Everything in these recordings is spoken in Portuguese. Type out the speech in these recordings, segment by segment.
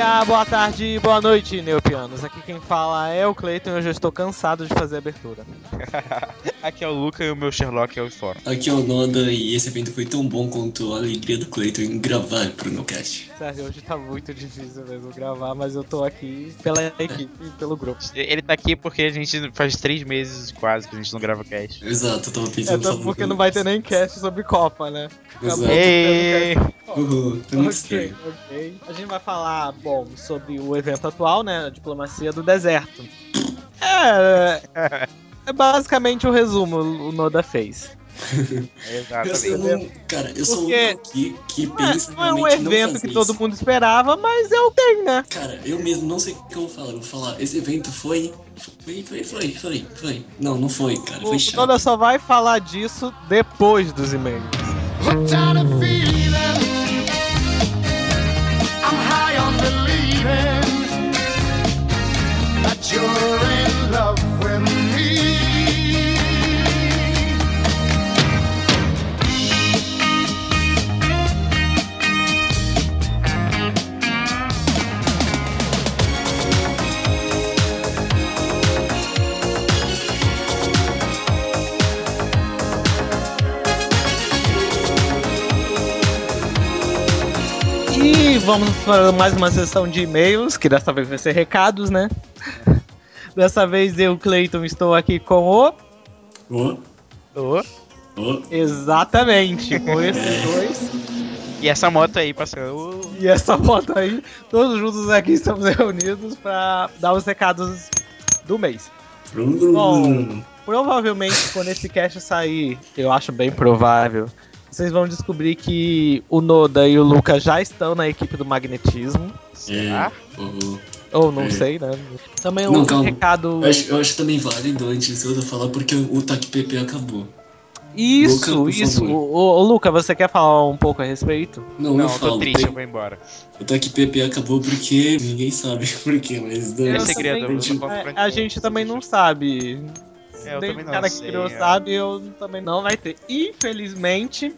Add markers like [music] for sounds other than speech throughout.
dia, boa tarde, boa noite, neopianos. Aqui quem fala é o Cleiton e eu já estou cansado de fazer a abertura. [laughs] Aqui é o Luca e o meu Sherlock é o Thor. Aqui é o Noda e esse evento foi tão bom quanto a alegria do Cleiton em gravar pro meu cast. Sério, hoje tá muito difícil mesmo gravar, mas eu tô aqui pela equipe e pelo grupo. Ele tá aqui porque a gente faz três meses quase que a gente não grava cast. Exato, eu tava É pensando só porque no- não vai ter nem cast sobre Copa, né? Exato. Acabou. Uhul, tá muito Ok. A gente vai falar, bom, sobre o evento atual, né? A diplomacia do deserto. É. [laughs] É basicamente o resumo o Noda fez. Eu, Exatamente. eu cara, eu sou o Porque- único aqui que Não é, pensa não é um evento que todo isso. mundo esperava, mas é o que tem, né? Cara, eu mesmo não sei o que eu vou falar. Eu vou falar, esse evento foi. Foi, foi, foi, foi, foi. Não, não foi, cara. O Foi o chato. Noda só vai falar disso depois dos e-mails. Vamos para mais uma sessão de e-mails, que dessa vez vai ser recados, né? Dessa vez eu, Cleiton, estou aqui com o. Ô, Ô, ô, Exatamente, com esses dois. E essa moto aí passando. E essa foto aí, todos juntos aqui estamos reunidos para dar os recados do mês. Bom. Provavelmente, quando esse cast sair, eu acho bem provável, vocês vão descobrir que o Noda e o Luca já estão na equipe do magnetismo. Será? É, ô, Ou não É. sei, né? Também um Não, calma. recado. eu, acho, eu acho também válido antes de eu falar porque o TAC PP acabou. Isso, Luca, isso. Ô, ô, Luca, você quer falar um pouco a respeito? Não, Não, eu eu falo. tô triste, eu vou embora. O TAC PP acabou porque ninguém sabe [laughs] por quê, mas. É mas- segredo, também- eu só conto É, pra a gente também não sabe. É, eu Nem também o não cara que sei, criou é. sabe, eu também não vai ter. Infelizmente,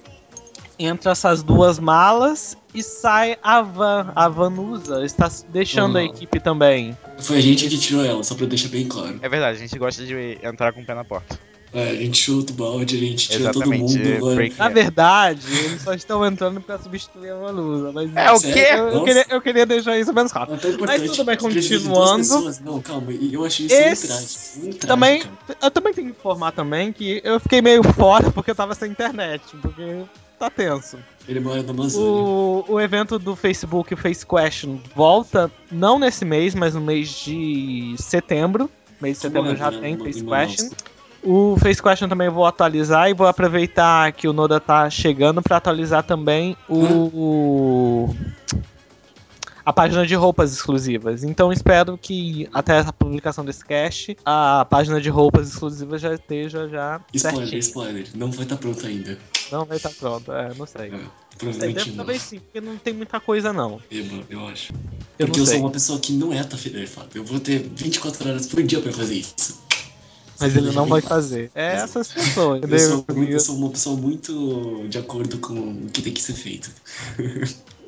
entre essas duas malas e sai a Van. A Vanusa está deixando a Uhum. equipe também. Foi a gente que tirou ela, só pra deixar bem claro. É verdade, a gente gosta de entrar com o pé na porta. É, a gente chuta o balde, a gente tira Exatamente, todo mundo. agora. break. Na É. verdade, eles só estão entrando pra substituir a Vanusa. Mas É o quê? Eu, queria, eu queria deixar isso menos rápido. É importante. tudo bem, continuando. Não, calma, e eu achei isso Esse- um. Um traje, Também, cara. eu também tenho que informar também que eu fiquei meio fora porque eu tava sem internet, porque tá tenso. Ele mora na Amazônia. O, o evento do Facebook, o Face Question, volta não nesse mês, mas no mês de setembro. Mês de setembro já né, tem Face Question. O Face Question também eu vou atualizar e vou aproveitar que o Noda tá chegando pra atualizar também o. A página de roupas exclusivas. Então espero que até a publicação desse cast, a página de roupas exclusivas já esteja já Spoiler, certinha. spoiler. Não vai estar pronto ainda. Não vai estar pronto, é, não sei. É, sei, provavelmente deve- não. talvez sim, porque não tem muita coisa não. Eba, eu acho. Eu Porque eu sou uma pessoa que não é tafarelada. Eu vou ter 24 horas por dia pra fazer isso. Mas ele não vai fazer. É essas pessoas, Eu sou, eu sou uma pessoa muito de acordo com o que tem que ser feito. [laughs]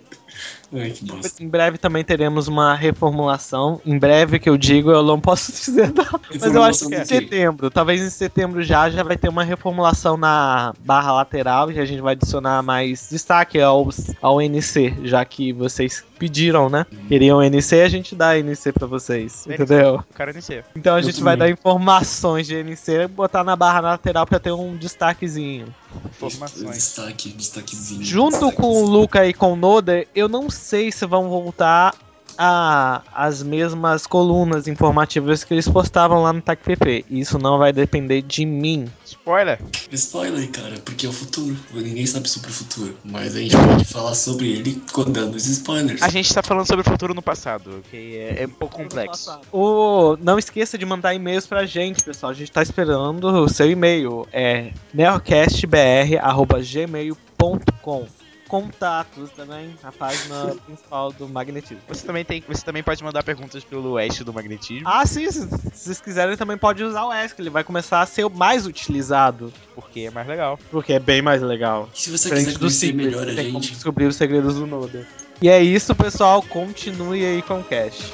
Ai, que bosta. Em breve também teremos uma reformulação. Em breve que eu digo, eu não posso [laughs] dizer nada. Mas eu acho que é em setembro. Talvez em setembro já já vai ter uma reformulação na barra lateral e a gente vai adicionar mais destaque ao, ao NC, já que vocês pediram, né? Queriam NC, a gente dá NC pra vocês, NC. entendeu? Cara sei. Então a Eu gente vai dar informações de NC e botar na barra lateral pra ter um destaquezinho. Informações. Destaque, destaquezinho. Junto com o Luca e com o Noda, eu não sei se vão voltar a, as mesmas colunas informativas que eles postavam lá no TACPP. Isso não vai depender de mim. Spoiler. Spoiler, cara, porque é o futuro. Ninguém sabe sobre o futuro. Mas a gente pode falar sobre ele dando os spoilers. A gente tá falando sobre o futuro no passado, ok? É, é um pouco complexo. O, não esqueça de mandar e-mails pra gente, pessoal. A gente tá esperando o seu e-mail. É neocastbr.gmail.com Contatos também, a página principal do Magnetismo. Você também, tem, você também pode mandar perguntas pelo oeste do magnetismo, Ah, sim, se, se vocês quiserem também pode usar o ESC, ele vai começar a ser o mais utilizado, porque é mais legal. porque é bem mais legal. E se você Diferente quiser do conhecer melhor a tem como gente, descobrir os segredos do Noda. E é isso, pessoal. Continue aí com o cast.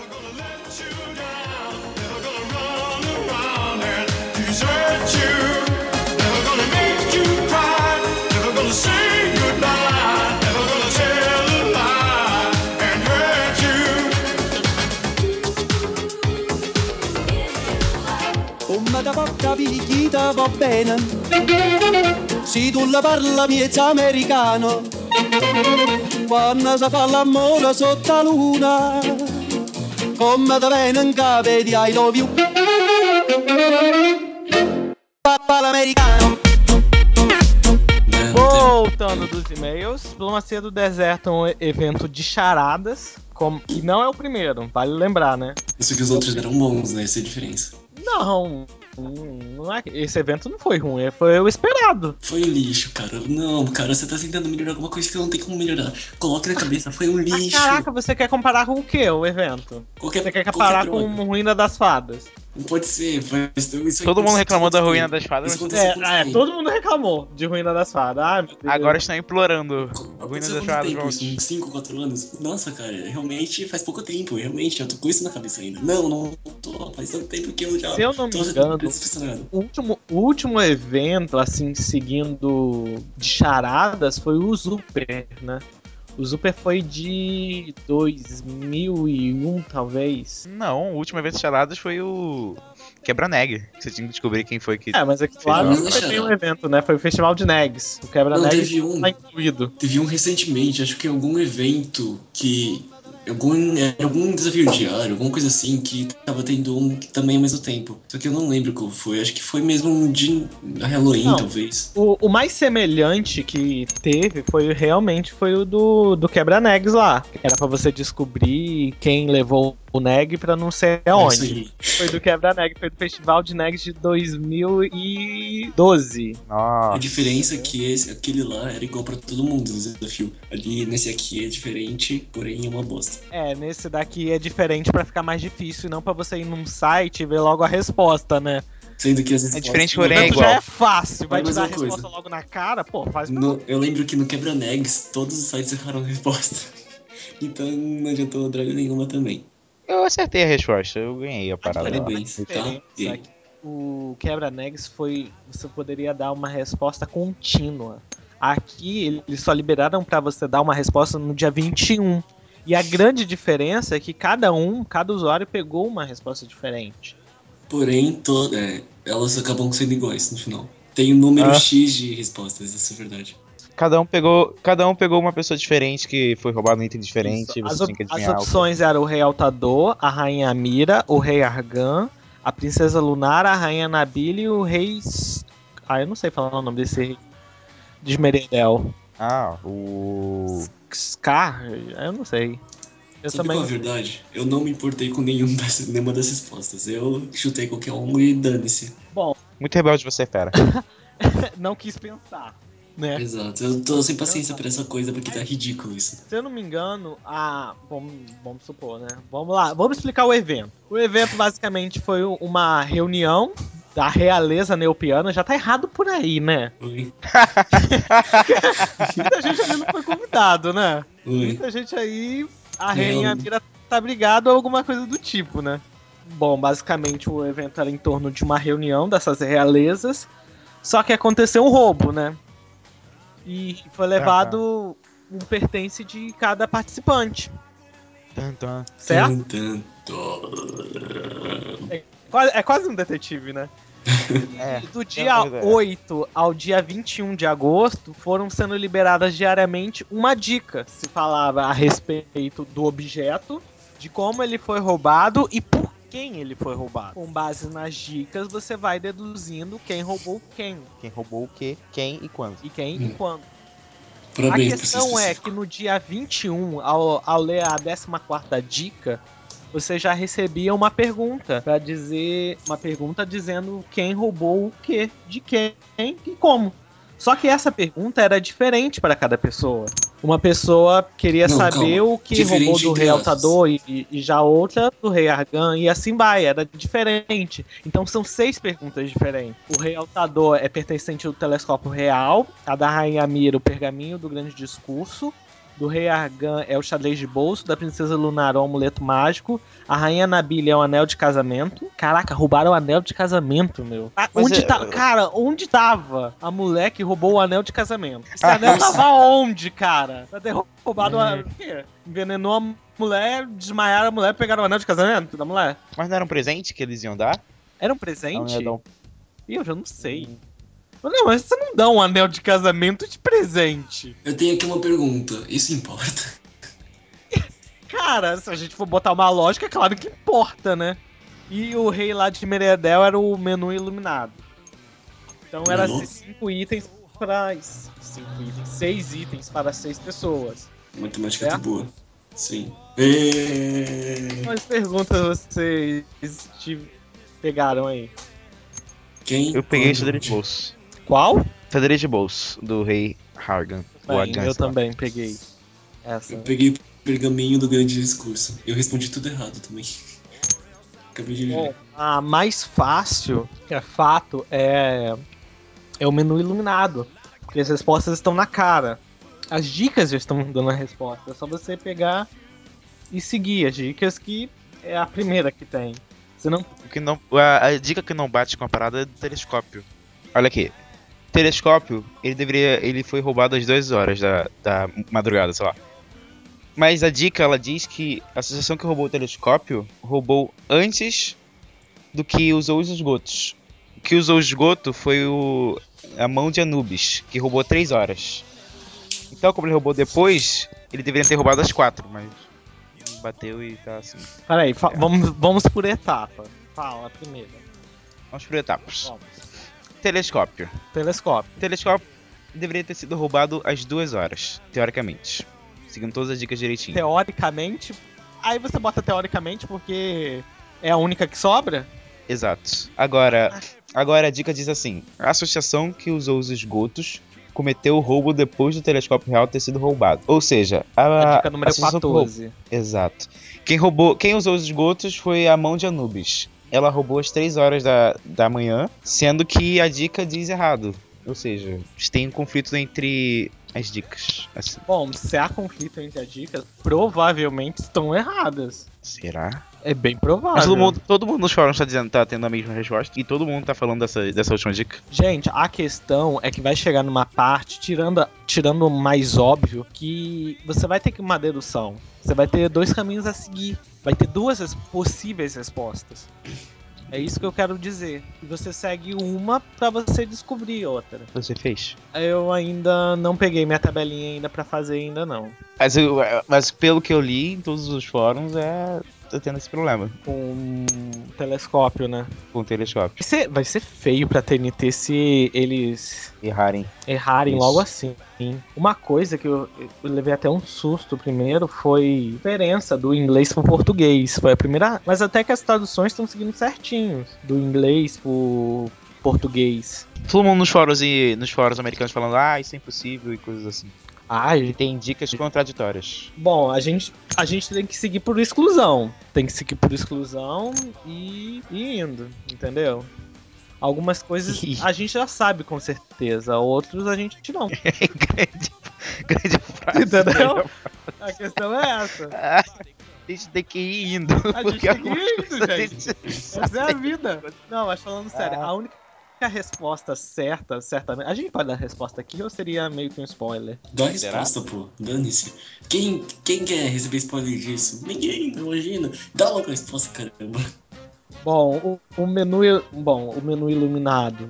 desert you. Da porca picchita va bene Se tu la parla miezza americano Quando si fa l'amore sotto la luna Come da bene in capo di I love you Papà l'americano? Voltando dos e-mails, Diplomacia do Deserto é um evento de charadas, como... e não é o primeiro, vale lembrar, né? Isso que os outros eram bons, né? Essa é a diferença. Não, não é... esse evento não foi ruim, foi o esperado. Foi um lixo, cara. Não, cara, você tá tentando melhorar alguma coisa que não tem como melhorar. Coloque na cabeça, foi um Ah, lixo. caraca, você quer comparar com o que o evento? Qualquer, Você quer comparar com. Ruína das Fadas? Não pode ser, mas isso Todo mundo reclamou da ruína das fadas, aconteceu É, é, todo mundo reclamou de Ruína das Fadas. Ah, meu Deus. agora estão implorando. Aconteceu Ruína das fadas, tempo isso? Uns 5, 4 anos? Nossa, cara, realmente faz pouco tempo. Realmente, eu tô com isso na cabeça ainda. Não, não tô. Faz tanto tempo que eu já Se eu não me tô engano, decepcionado. O último, o último evento, assim, seguindo de charadas, foi o Super, né? O Super foi de 2001, talvez. Não, o último evento de charadas foi o Quebra-Neg. Você tinha que descobrir quem foi que. É, mas é que claro, Festival não foi um evento, né? Foi o Festival de Negs. O Não, Quebra-Negs teve um. tá incluído. Teve um recentemente, acho que em algum evento que. Algum, algum desafio diário, alguma coisa assim, que tava tendo um também ao mesmo tempo. Só que eu não lembro qual foi. Acho que foi mesmo um de Halloween, Não. talvez. O, o mais semelhante que teve foi realmente foi o do, do Quebra-Negs lá. Era pra você descobrir quem levou o Neg pra não sei É aonde. Foi do Quebra-Neg, foi do Festival de Negs de 2012. Nossa. A diferença é que esse, aquele lá era igual pra todo mundo no desafio. Ali, nesse aqui é diferente, porém é uma bosta. É, nesse daqui é diferente pra ficar mais difícil, e não pra você ir num site e ver logo a resposta, né? Sendo que às vezes. É diferente, porém é igual. já é fácil, vai Mas te dar a coisa. resposta logo na cara, pô, faz No- eu lembro que no Quebra-Negs, todos os sites erraram a resposta. [laughs] Então não adiantou droga nenhuma também. Eu acertei a resposta, eu ganhei a parada. Parabéns, tá? diferença E é o quebra-negs foi você poderia dar uma resposta contínua. Aqui eles só liberaram pra você dar uma resposta no dia 21. E a grande diferença é que cada um, cada usuário pegou uma resposta diferente. Porém, to- é, elas acabam sendo iguais no final. Tem um número Ah. X de respostas, essa é verdade. Cada um pegou, cada um pegou uma pessoa diferente que foi roubado um item diferente As, op- tinha que as opções eram o rei Altador, a rainha Mira, o rei Argan, a princesa Lunar, a rainha Nabila e o rei... Ah, eu não sei falar o nome desse rei. De Meredel. Ah, o. Scar? Eu não sei. Eu Sabe também. qual é a verdade? Eu não me importei com nenhum dessas, nenhuma dessas respostas. Eu chutei qualquer um e dane-se. Bom, Muito rebelde você, fera. [laughs] não quis pensar, né? Exato. Eu tô sem paciência pra essa coisa porque tá ridículo isso. Se eu não me engano, a. Vamos, vamos supor, né? Vamos lá, vamos explicar o evento. O evento basicamente foi uma reunião da realeza neopiana. Já tá errado por aí, né? Muita gente ali não foi convidado, né? Oi. Muita gente aí. A rainha Mira tá brigado ou alguma coisa do tipo, né? Bom, basicamente o evento era em torno de uma reunião dessas realezas. Só que aconteceu um roubo, né? E foi levado um pertence de cada participante, Tan, tan. certo? Quase- É quase um detetive, né? [laughs] É. E do dia coisa, é. 8 ao dia 21 de agosto foram sendo liberadas diariamente uma dica. Se falava a respeito do objeto de como ele foi roubado e por quem ele foi roubado. Com base nas dicas, você vai deduzindo quem roubou quem. Quem roubou o quê, quem e quando. E quem e Hum. quando. Parabéns a questão é que no dia 21, ao, ao ler a 14 dica, você já recebia uma pergunta pra dizer. Uma pergunta dizendo quem roubou o quê, de quem e como. Só que essa pergunta era diferente para cada pessoa. Uma pessoa queria Não, saber calma. o que Diferente roubou do rei. Altador e, e já outra do rei Argan e assim vai, era diferente. Então são seis perguntas diferentes. O rei Altador é pertencente ao telescópio real, a da rainha Mira o pergaminho do grande discurso, do rei Argan é o xadrez de bolso, da princesa Lunar é o amuleto mágico, a rainha Nabila é o anel de casamento. Caraca, roubaram o anel de casamento, meu. Ah, onde é- tá, cara, onde tava a mulher que roubou o anel de casamento? Esse Ah, anel tava onde, cara? Pra ter roubado Hum. a... o quê? Envenenou a mulher, desmaiaram a mulher, pegaram o anel de casamento da mulher. Mas não era um presente que eles iam dar? Era um Não, presente? dar um- Ih, eu já não sei. Mas Não, mas você não dá um anel de casamento de presente. Eu tenho aqui uma pergunta. Isso importa? Cara, se a gente for botar uma lógica, é claro que importa, né? E o rei lá de Meredel era o menu iluminado. Então era cinco itens para. Cinco itens. Seis itens para seis pessoas. Matemática É? tá boa. Sim. É... Quais perguntas vocês te pegaram aí? Quem? Eu peguei xadrez de bolso. Qual? Xadrez de bolso, do rei Hargan. O Bem, eu também peguei. Essa. Eu peguei o pergaminho do grande discurso. Eu respondi tudo errado também. [laughs] Acabei de ver. a mais fácil, que é fato, é, é o menu iluminado. Porque as respostas estão na cara. As dicas já estão dando a resposta. É só você pegar e seguir as dicas que é a primeira que tem. Você não. O que não, a, a dica que não bate com a parada é do telescópio. Olha aqui. Telescópio, ele deveria. Ele foi roubado às 2 horas da, da madrugada, sei lá. Mas a dica ela diz que a associação que roubou o telescópio roubou antes do que usou os esgotos. O que usou o esgoto foi o, a mão de Anubis, que roubou 3 horas. Então, como ele roubou depois, ele deveria ter roubado às 4, mas bateu e tá assim. Peraí, fa- vamos, vamos por etapa. Fala a primeira. Vamos por etapas. Vamos. Telescópio. Telescópio. Telescópio deveria ter sido roubado às duas horas, teoricamente. Seguindo todas as dicas direitinho. Teoricamente. Aí você bota teoricamente porque é a única que sobra? Exato. Agora, agora a dica diz assim: a associação que usou os esgotos cometeu o roubo depois do telescópio real ter sido roubado. Ou seja, a, A dica número roubou- 14. Exato. Quem roubou, quem usou os esgotos foi a mão de Anubis. Ela roubou às 3 horas da, da manhã, sendo que a dica diz errado. Ou seja, tem um conflito entre as dicas. Assim, Bom, se há conflito entre as dicas, provavelmente estão erradas. será? É bem provável. Mas todo mundo, todo mundo nos fóruns tá dizendo tá tendo a mesma resposta. E todo mundo tá falando dessa, dessa última dica. Gente, a questão é que vai chegar numa parte, tirando, tirando o mais óbvio, que você vai ter que uma dedução. Você vai ter dois caminhos a seguir. Vai ter duas possíveis respostas. É isso que eu quero dizer. Você segue uma pra você descobrir outra. Você fez? Eu ainda não peguei minha tabelinha ainda pra fazer ainda não. Mas, eu- mas pelo que eu li em todos os fóruns, é. Tá tendo esse problema Com um telescópio, né? com o telescópio. Vai ser, vai ser feio pra TNT se eles Errarem. errarem Isso. logo assim. Uma coisa que eu, eu levei até um susto primeiro foi a diferença do inglês pro português. Foi a primeira. Mas até que as traduções estão seguindo certinho. Do inglês pro português. Todo mundo nos fóruns e nos fóruns americanos falando, ah, isso é impossível e coisas assim. Ai, E tem dicas contraditórias. bom, a gente, a gente tem que seguir por exclusão. Tem que seguir por exclusão e, e indo, entendeu? Algumas coisas a gente já sabe com certeza, outros a gente não. [laughs] grande, grande frase. Entendeu? A questão é essa. Ah, A gente tem que ir indo. A gente tem que ir indo, gente. gente Essa é a vida. Não, mas falando sério, Ah. a única resposta certa, certamente. A gente pode dar a resposta aqui ou seria meio que um spoiler? Dá a resposta, pô. Dane-se. Quem, quem quer receber spoiler disso? Ninguém, imagina. Dá logo a resposta, caramba. Bom, o, o menu. Bom, o menu iluminado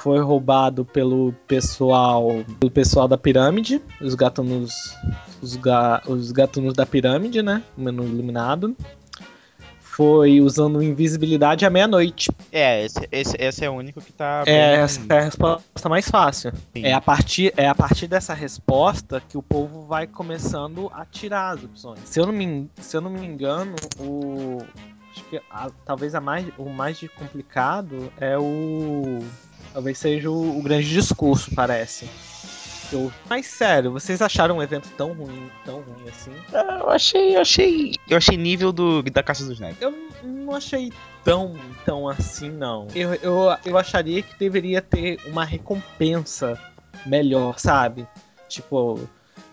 foi roubado pelo pessoal, pelo pessoal da pirâmide, os gatunos, os, ga, os gatunos da pirâmide, né? O menu iluminado. Foi usando invisibilidade à meia-noite. É, esse, esse, esse é o único que tá. É, bem- essa é a resposta mais fácil. Sim. É a, partir, é a partir dessa resposta que o povo vai começando a tirar as opções. Se eu não me, se eu não me engano, o. Acho que a- talvez a mais, o mais complicado é o. Talvez seja o, o grande discurso, parece. Eu- mas sério, vocês acharam um evento tão ruim, tão ruim assim? Ah, Eu achei, eu achei. Eu achei nível do, da Caça dos Neves. Eu não achei tão, tão assim, não. Eu, eu, eu acharia que deveria ter uma recompensa melhor, sabe? Tipo,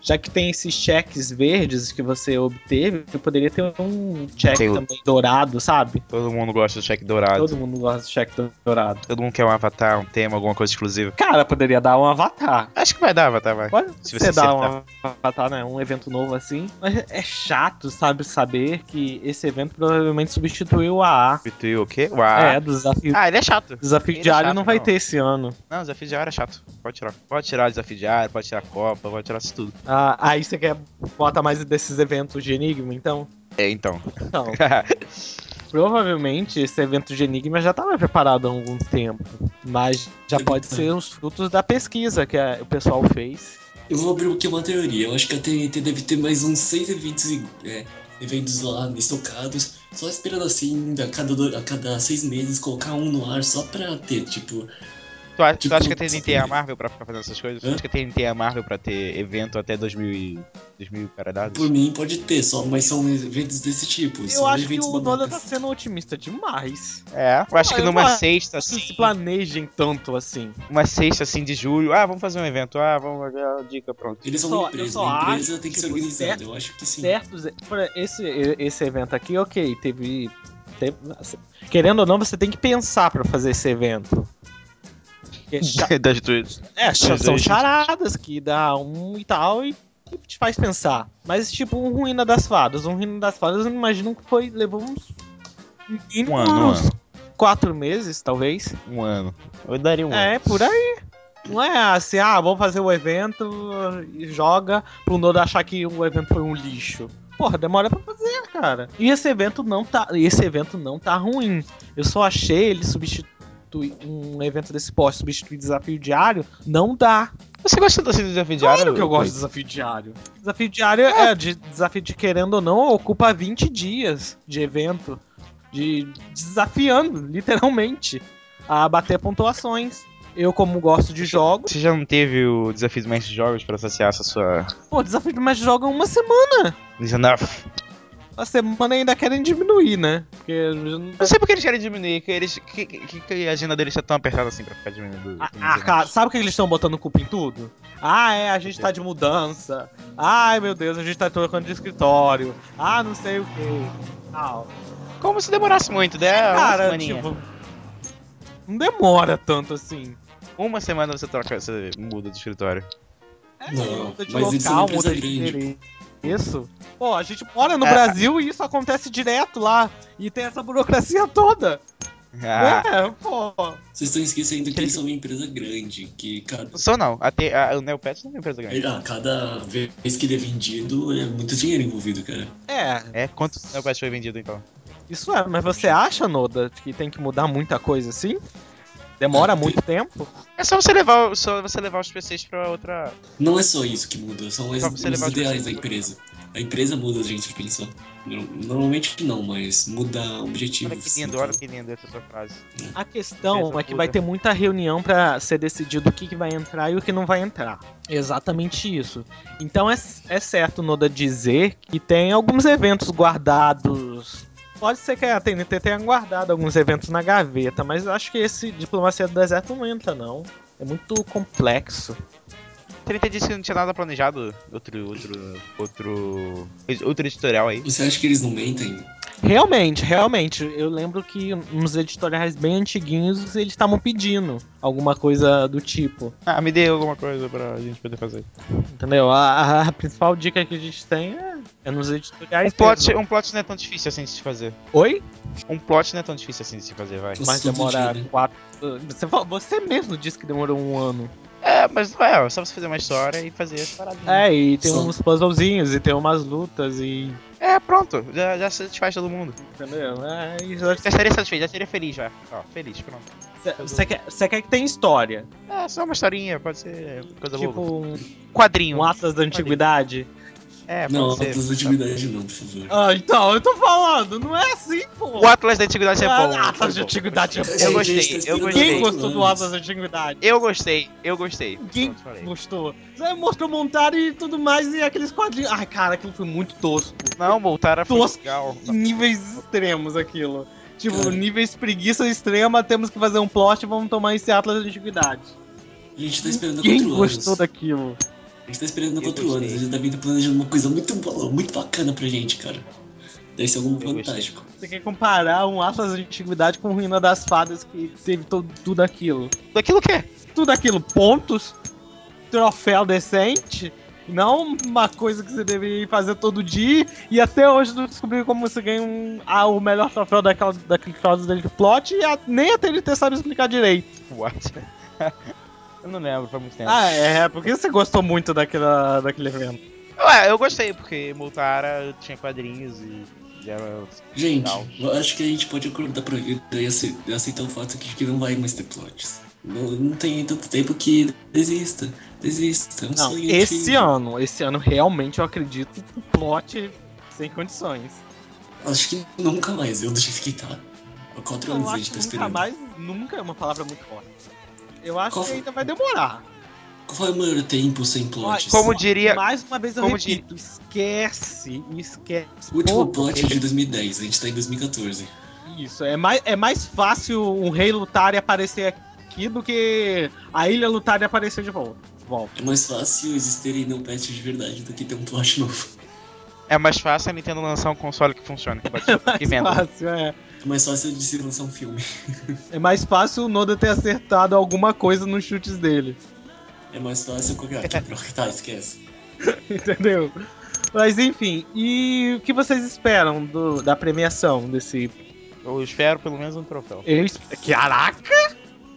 já que tem esses cheques verdes que você obteve, poderia ter um cheque o- também dourado, sabe? Todo mundo gosta do cheque dourado. Todo mundo gosta de cheque dourado. Todo mundo quer um avatar, um tema, alguma coisa exclusiva. Cara, poderia dar um avatar. Acho que vai dar avatar, vai. Pode Se você dar um avatar, né? Um evento novo assim. Mas é chato, sabe? Saber que esse evento provavelmente substituiu o AA. Substituiu o quê? Uau. É, do desafio Ah, ele é chato. Desafio Ele é diário chato, não vai não. ter esse ano. Não, desafio diário é chato. Pode tirar. Pode tirar o desafio diário, pode tirar a Copa, pode tirar isso tudo. Ah, aí você quer botar mais desses eventos de Enigma, então? É, então. Não. [laughs] Provavelmente esse evento de Enigma já estava preparado há algum tempo. Mas já pode ser os frutos da pesquisa que a- o pessoal fez. Eu vou abrir aqui uma teoria. Eu acho que a TNT deve ter mais uns seis eventos, é, eventos lá estocados, só esperando assim, a cada, a cada seis meses, colocar um no ar só pra ter, tipo. Tu, a- tu Tipo, acha que a TNT é a Marvel pra ficar fazendo essas coisas? Tu Hã? acha que a TNT é a Marvel pra ter evento até 2000 e... 2000 caralhados? Por mim pode ter, só, mas são eventos desse tipo. Eu são acho que o Noda tá sendo otimista demais. É. Eu acho Ah, que eu numa sexta, Não se assim, planejem tanto assim. uma sexta, assim, de julho, ah, vamos fazer um evento, ah, vamos fazer a dica, pronto. Eles são Só- uma empresa, a empresa tem que que, ser tipo, organizada. certo- Eu acho que sim. Certos. Esse, esse evento aqui, ok, teve. teve- querendo ou não, você tem que pensar pra fazer esse evento. [laughs] Das duas. É, são charadas que dá um e tal e te faz pensar. Mas tipo, um Ruína das Fadas. Um Ruína das Fadas, eu imagino que foi. levou uns. Um ano, um uns quatro meses, talvez. Um ano. Eu daria um ano. É, por aí. Não é assim, ah, vamos fazer o evento e joga pro Nodo achar que o evento foi um lixo. Porra, demora pra fazer, cara. E esse evento não tá, esse evento não tá ruim. Eu só achei ele substituir um evento desse porte, substituir desafio diário, não dá. Você gosta do desafio diário? Claro que eu gosto de desafio diário. Desafio diário é, de desafio de querendo ou não, ocupa 20 dias de evento. De desafiando, literalmente, a bater pontuações. Eu, como gosto de jogos, Você já não teve o desafio do mestre de jogos pra associar essa sua. pô, desafio de mais joga uma semana. Enough. A semana ainda querem diminuir, né? Porque eu não- Não sei porque eles querem diminuir, que, eles, que, que, que a agenda deles tá tão apertada assim pra ficar diminuindo. Ah, ah, cara, sabe o que eles estão botando culpa em tudo? Ah, é, a gente tá de mudança. Ai, meu Deus, a gente tá trocando de escritório. Ah, não sei o que. Tal. Como se demorasse muito, né? Cara, tipo. Não demora tanto assim. Uma semana você troca, você muda de escritório. É, Não, muda de mas local, muda de grande. Isso. Pô, a gente mora no É. Brasil e isso acontece direto lá. E tem essa burocracia [laughs] toda. Ah, É, pô. Vocês estão esquecendo que eles são uma empresa grande, que cada, não sou não. Até, a, o Neopets não é uma empresa grande. ah, cada vez que ele é vendido é muito dinheiro envolvido, cara. É, É, quanto Neopets foi vendido então? isso é. Mas você acha, Noda, que tem que mudar muita coisa assim? Demora muito tempo? É só você levar, só você levar os PCs pra outra. Não é só isso que muda, são os os ideais da empresa. A empresa muda a gente pensar. No- Normalmente não, mas muda Olha objetivos. que lindo, olha que lindo essa sua frase. A questão Empresa é que muda. vai ter muita reunião pra ser decidido o que, que vai entrar e o que não vai entrar. Exatamente isso. Então é, é certo, Noda, dizer que tem alguns eventos guardados. Pode ser que a TNT tenha guardado alguns eventos na gaveta, mas eu acho que esse Diplomacia do Deserto não entra, não. É muito complexo. 30 disse que não tinha nada planejado. Outro. outro. outro. outro editorial aí. Você acha que eles não mentem? Realmente, realmente. Eu lembro que uns editoriais bem antiguinhos eles estavam pedindo alguma coisa do tipo. Ah, me dê alguma coisa pra gente poder fazer. Entendeu? A, a- a principal dica que a gente tem é É nos Um editoriais. plot, mesmo. um plot não é tão difícil assim de se fazer. Oi? Um plot não é tão difícil assim de se fazer, vai. Mas demora dia, né? quatro. Você, você mesmo disse que demorou um ano. É, mas é, é só você fazer uma história e fazer as paradinhas. É, e tem Só. uns puzzlezinhos, e tem umas lutas, e. É, pronto, já, já satisfaz todo mundo. Entendeu? É, e Já estaria satisfeito, já estaria feliz já. Ó, feliz, pronto. Você quer, você quer que tenha história. É, só uma historinha, pode ser coisa boa. Tipo um, Quadrinho. um Atlas da Antiguidade. É, pode Não, ser. Atlas da Antiguidade não, por favor. Ah, então, eu tô falando, não é assim, pô. O Atlas da Antiguidade é bom. Ah, Atlas de Foi bom. Antiguidade é bom. Eu gostei, tá eu gostei. Quem gostou do. Atlas da Antiguidade? Eu gostei, eu gostei. Quem gostou? Você mostrou montar e tudo mais, e aqueles quadrinhos. Ai, cara, aquilo foi muito tosco. Não, a Tosco. legal. Níveis extremos aquilo. Tipo, Cara. níveis preguiça extrema, temos que fazer um plot e vamos tomar esse Atlas da Antiguidade. A gente tá esperando Quem gostou anos. daquilo? A gente tá esperando há quatro gostei. anos. A gente tá vindo planejando uma coisa muito boa, muito bacana pra gente, cara. Deve ser algum Eu gostei. fantástico. Você quer comparar um Atlas da Antiguidade com Ruína das Fadas que teve to- tudo aquilo? Daquilo que é. Tudo aquilo, pontos, troféu decente, não uma coisa que você deveria fazer todo dia e até hoje não descobriu como você ganha um, ah, o melhor troféu daquela, daquele caso dele de plot e a- nem até ele ter sabe explicar direito. What? [laughs] eu não lembro, faz muito tempo. Ah, é, porque você gostou muito daquela, daquele evento. Ué, eu gostei, porque Moltara tinha quadrinhos e era. Gente, Legal. eu acho que a gente pode acordar pra vida e ace- aceitar o fato de que não vai mais ter plots. Não, não tem tanto tempo que desista. Desista. É um Não, sonho esse antigo. ano, esse ano realmente eu acredito que plot sem condições. Acho que nunca mais, eu do jeito que tá. Eu anos a gente que tá nunca esperando. mais, nunca é uma palavra muito forte. Eu acho Qual que ainda vai demorar. Qual é o maior tempo sem plots? Como diria. Mais uma vez eu como repito, esquece, esquece. O último plot é de 2010, a gente tá em 2014. Isso, é mais, é mais fácil um rei lutar e aparecer aqui do que a ilha lutar e aparecer de volta. Volta. É mais fácil existirem não patch de verdade do que ter um plot novo. É mais fácil a Nintendo lançar um console que funcione. Que, pode, que [laughs] Mais venda. fácil, é. É mais fácil de se lançar um filme. [laughs] É mais fácil o Noda ter acertado alguma coisa nos chutes dele. É mais fácil qualquer. Ah, quebrou. Tá, esquece. [laughs] Entendeu? Mas enfim, e o que vocês esperam do- da premiação desse. Eu espero pelo menos um troféu. Eu, es- caraca!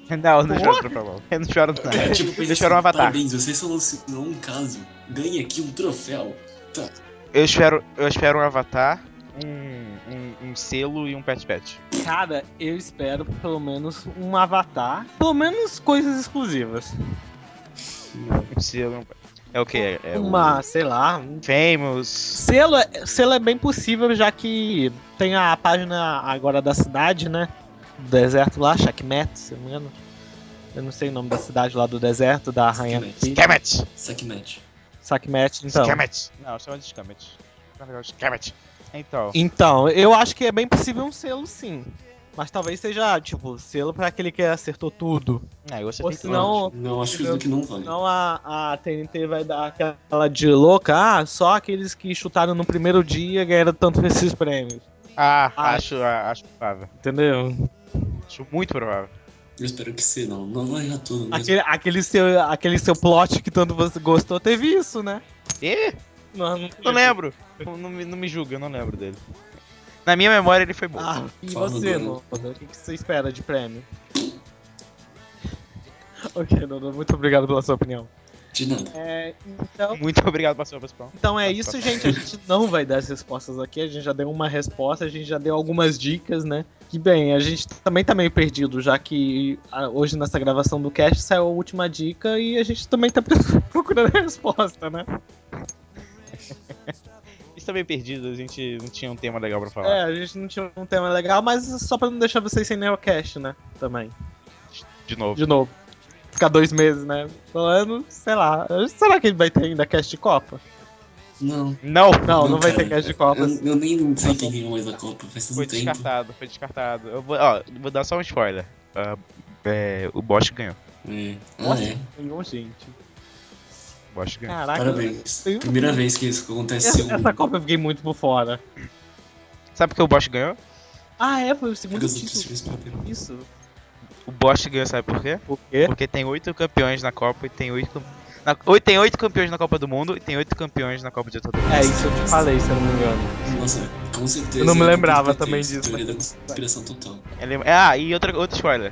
Não, eu não espero um troféu. não. Eu não espero nada. É, tipo, Eu espero um assim, avatar. Parabéns, você solucionou um caso. Ganha aqui um troféu. Tá. Eu espero, eu espero um avatar, um, um, um selo e um pet pet. Cara, eu espero pelo menos um avatar. Pelo menos coisas exclusivas. Um selo e um pet. É o que? É o Uma, sei lá. Um... Famous. Selo, é- selo é bem possível, já que tem a página agora da cidade, né? Do deserto lá, Shakmet, se não me engano. Eu não sei o nome da cidade lá do deserto, da Rainha Shakmet. Sackmatch. Sakmet, então. Scamet! Não, chama de Scamet. Na verdade. Então, Então, eu acho que é bem possível um selo, sim. Mas talvez seja, tipo, selo pra aquele que acertou tudo. é, você Ou senão, Não, acho que não vale. Senão a, a TNT vai dar aquela de louca, ah, só aqueles que chutaram no primeiro dia ganharam tanto esses prêmios. Ah, Ah. acho, ah, acho provável. Entendeu? Acho muito provável. Eu espero que sim, não. Não vai já tudo mesmo. Aquele, aquele, seu, aquele seu plot que tanto você gostou teve isso, né? Ih, Não, não, não lembro. Não, não me, não me julga, eu não lembro dele. Na minha memória ele foi bom. Ah, e você, Nono. O que, que você espera de prêmio? [laughs] ok, Nono, muito obrigado pela sua opinião. De nada. É, então, Muito obrigado pela sua resposta. então é isso, gente. A gente não vai dar as respostas aqui. A gente já deu uma resposta, a gente já deu algumas dicas, né? Que bem, a gente também tá meio perdido, já que hoje nessa gravação do cast saiu a última dica e a gente também tá [laughs] procurando a resposta, né? Está bem perdido, a gente não tinha um tema legal pra falar. É, a gente não tinha um tema legal, mas só pra não deixar vocês sem neocast, né? Também. De novo. De novo. Ficar dois meses, né? Falando, sei lá. Será que ele vai ter ainda cast de Copa? Não. Não! Não, não, vai cara. ter cast de Copa. Eu, eu nem sei quem ganhou mais a Copa, faz tanto Foi tempo. descartado, foi descartado. Eu vou, ó, vou dar só um spoiler. Ah, é, o Bosch ganhou. É. Ah, Nossa, é. ganhou, gente. Bosch ganhou. Caraca. Parabéns. eu- Primeira vez que isso aconteceu. Essa, essa Copa eu fiquei muito por fora. Sabe por que o Bosch ganhou? Ah, é? Foi o segundo título. Isso. O Bosch ganhou, sabe por quê? Por quê? Porque tem oito campeões na Copa e tem oito, Na- oito- tem oito campeões na Copa do Mundo e tem oito campeões na Copa de Libertadores. É isso eu te falei, se eu não me engano. Nossa, com certeza. Eu não me é lembrava também disso. Teoria da conspiração total. Ele- Ah, e outra, outro spoiler.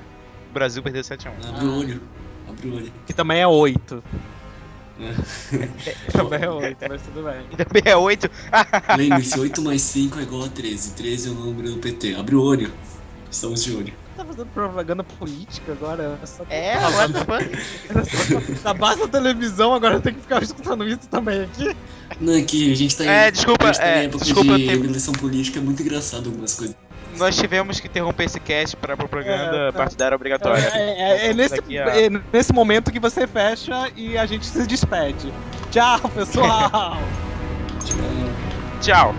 O Brasil perdeu 7x1. Abre o olho. Abre o olho. Que também é 8. É. [laughs] Também é 8, mas tudo bem. [laughs] Também é 8. Lembre-se, 8 mais 5 é igual a 13. 13 é o número do PT. Abre o olho. Estamos de olho. Tá fazendo propaganda política agora? É, [laughs] Tá what the fuck? Da base da televisão, agora eu tenho que ficar escutando isso também aqui. Não, é que a gente tá em, É, desculpa, a gente tá é, em época desculpa, de tenho- eleição política, é muito engraçado algumas coisas. Nós tivemos que interromper esse cast pra propaganda É, é. partidária obrigatória. É, é- é nesse, Daqui a- é nesse momento que você fecha e a gente se despede. Tchau, pessoal! [laughs] [laughs] Tchau.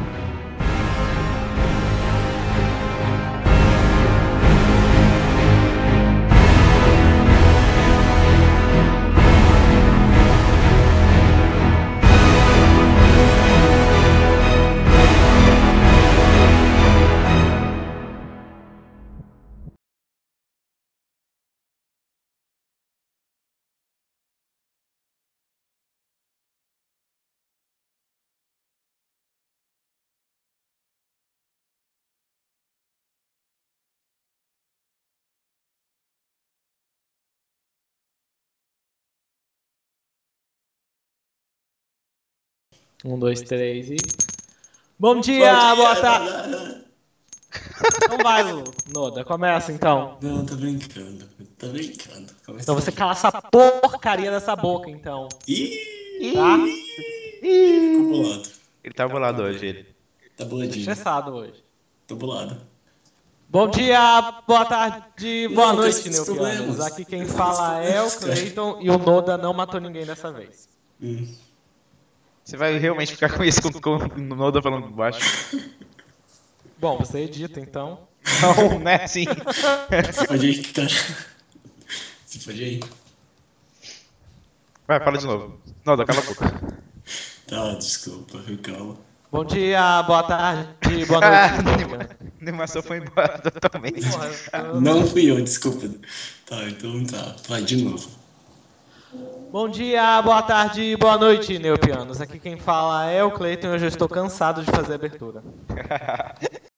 Um, dois, três e. Bom dia, boa tarde! Então vai, Lu. Noda, começa então. Não, tá brincando. Tá brincando. Começa Então você cala essa porcaria dessa boca, então. Ih, Tá? ficou bolado. Ele tá bolado hoje, ele. Tá boladinho. Estressado hoje. Tô bolado. Bom dia, boa tarde, boa Não, noite, Neupianos. Aqui quem fala é o Clayton e o Noda não matou ninguém dessa vez. Hum. Você vai realmente ficar com isso com, com o Noda falando baixo? [laughs] Bom, você edita então. Não, né? Se pode cara. Se pode aí. Vai, fala de novo. Noda, cala a boca. Tá, desculpa, calma. Bom dia, boa tarde, boa noite. Neupianos. A animação foi embora totalmente. Não fui eu, desculpa. Tá, então tá. Vai de novo. Bom dia, boa tarde, boa noite, Neupianos. Aqui quem fala é o Cleiton e hoje eu estou cansado de fazer abertura. [laughs]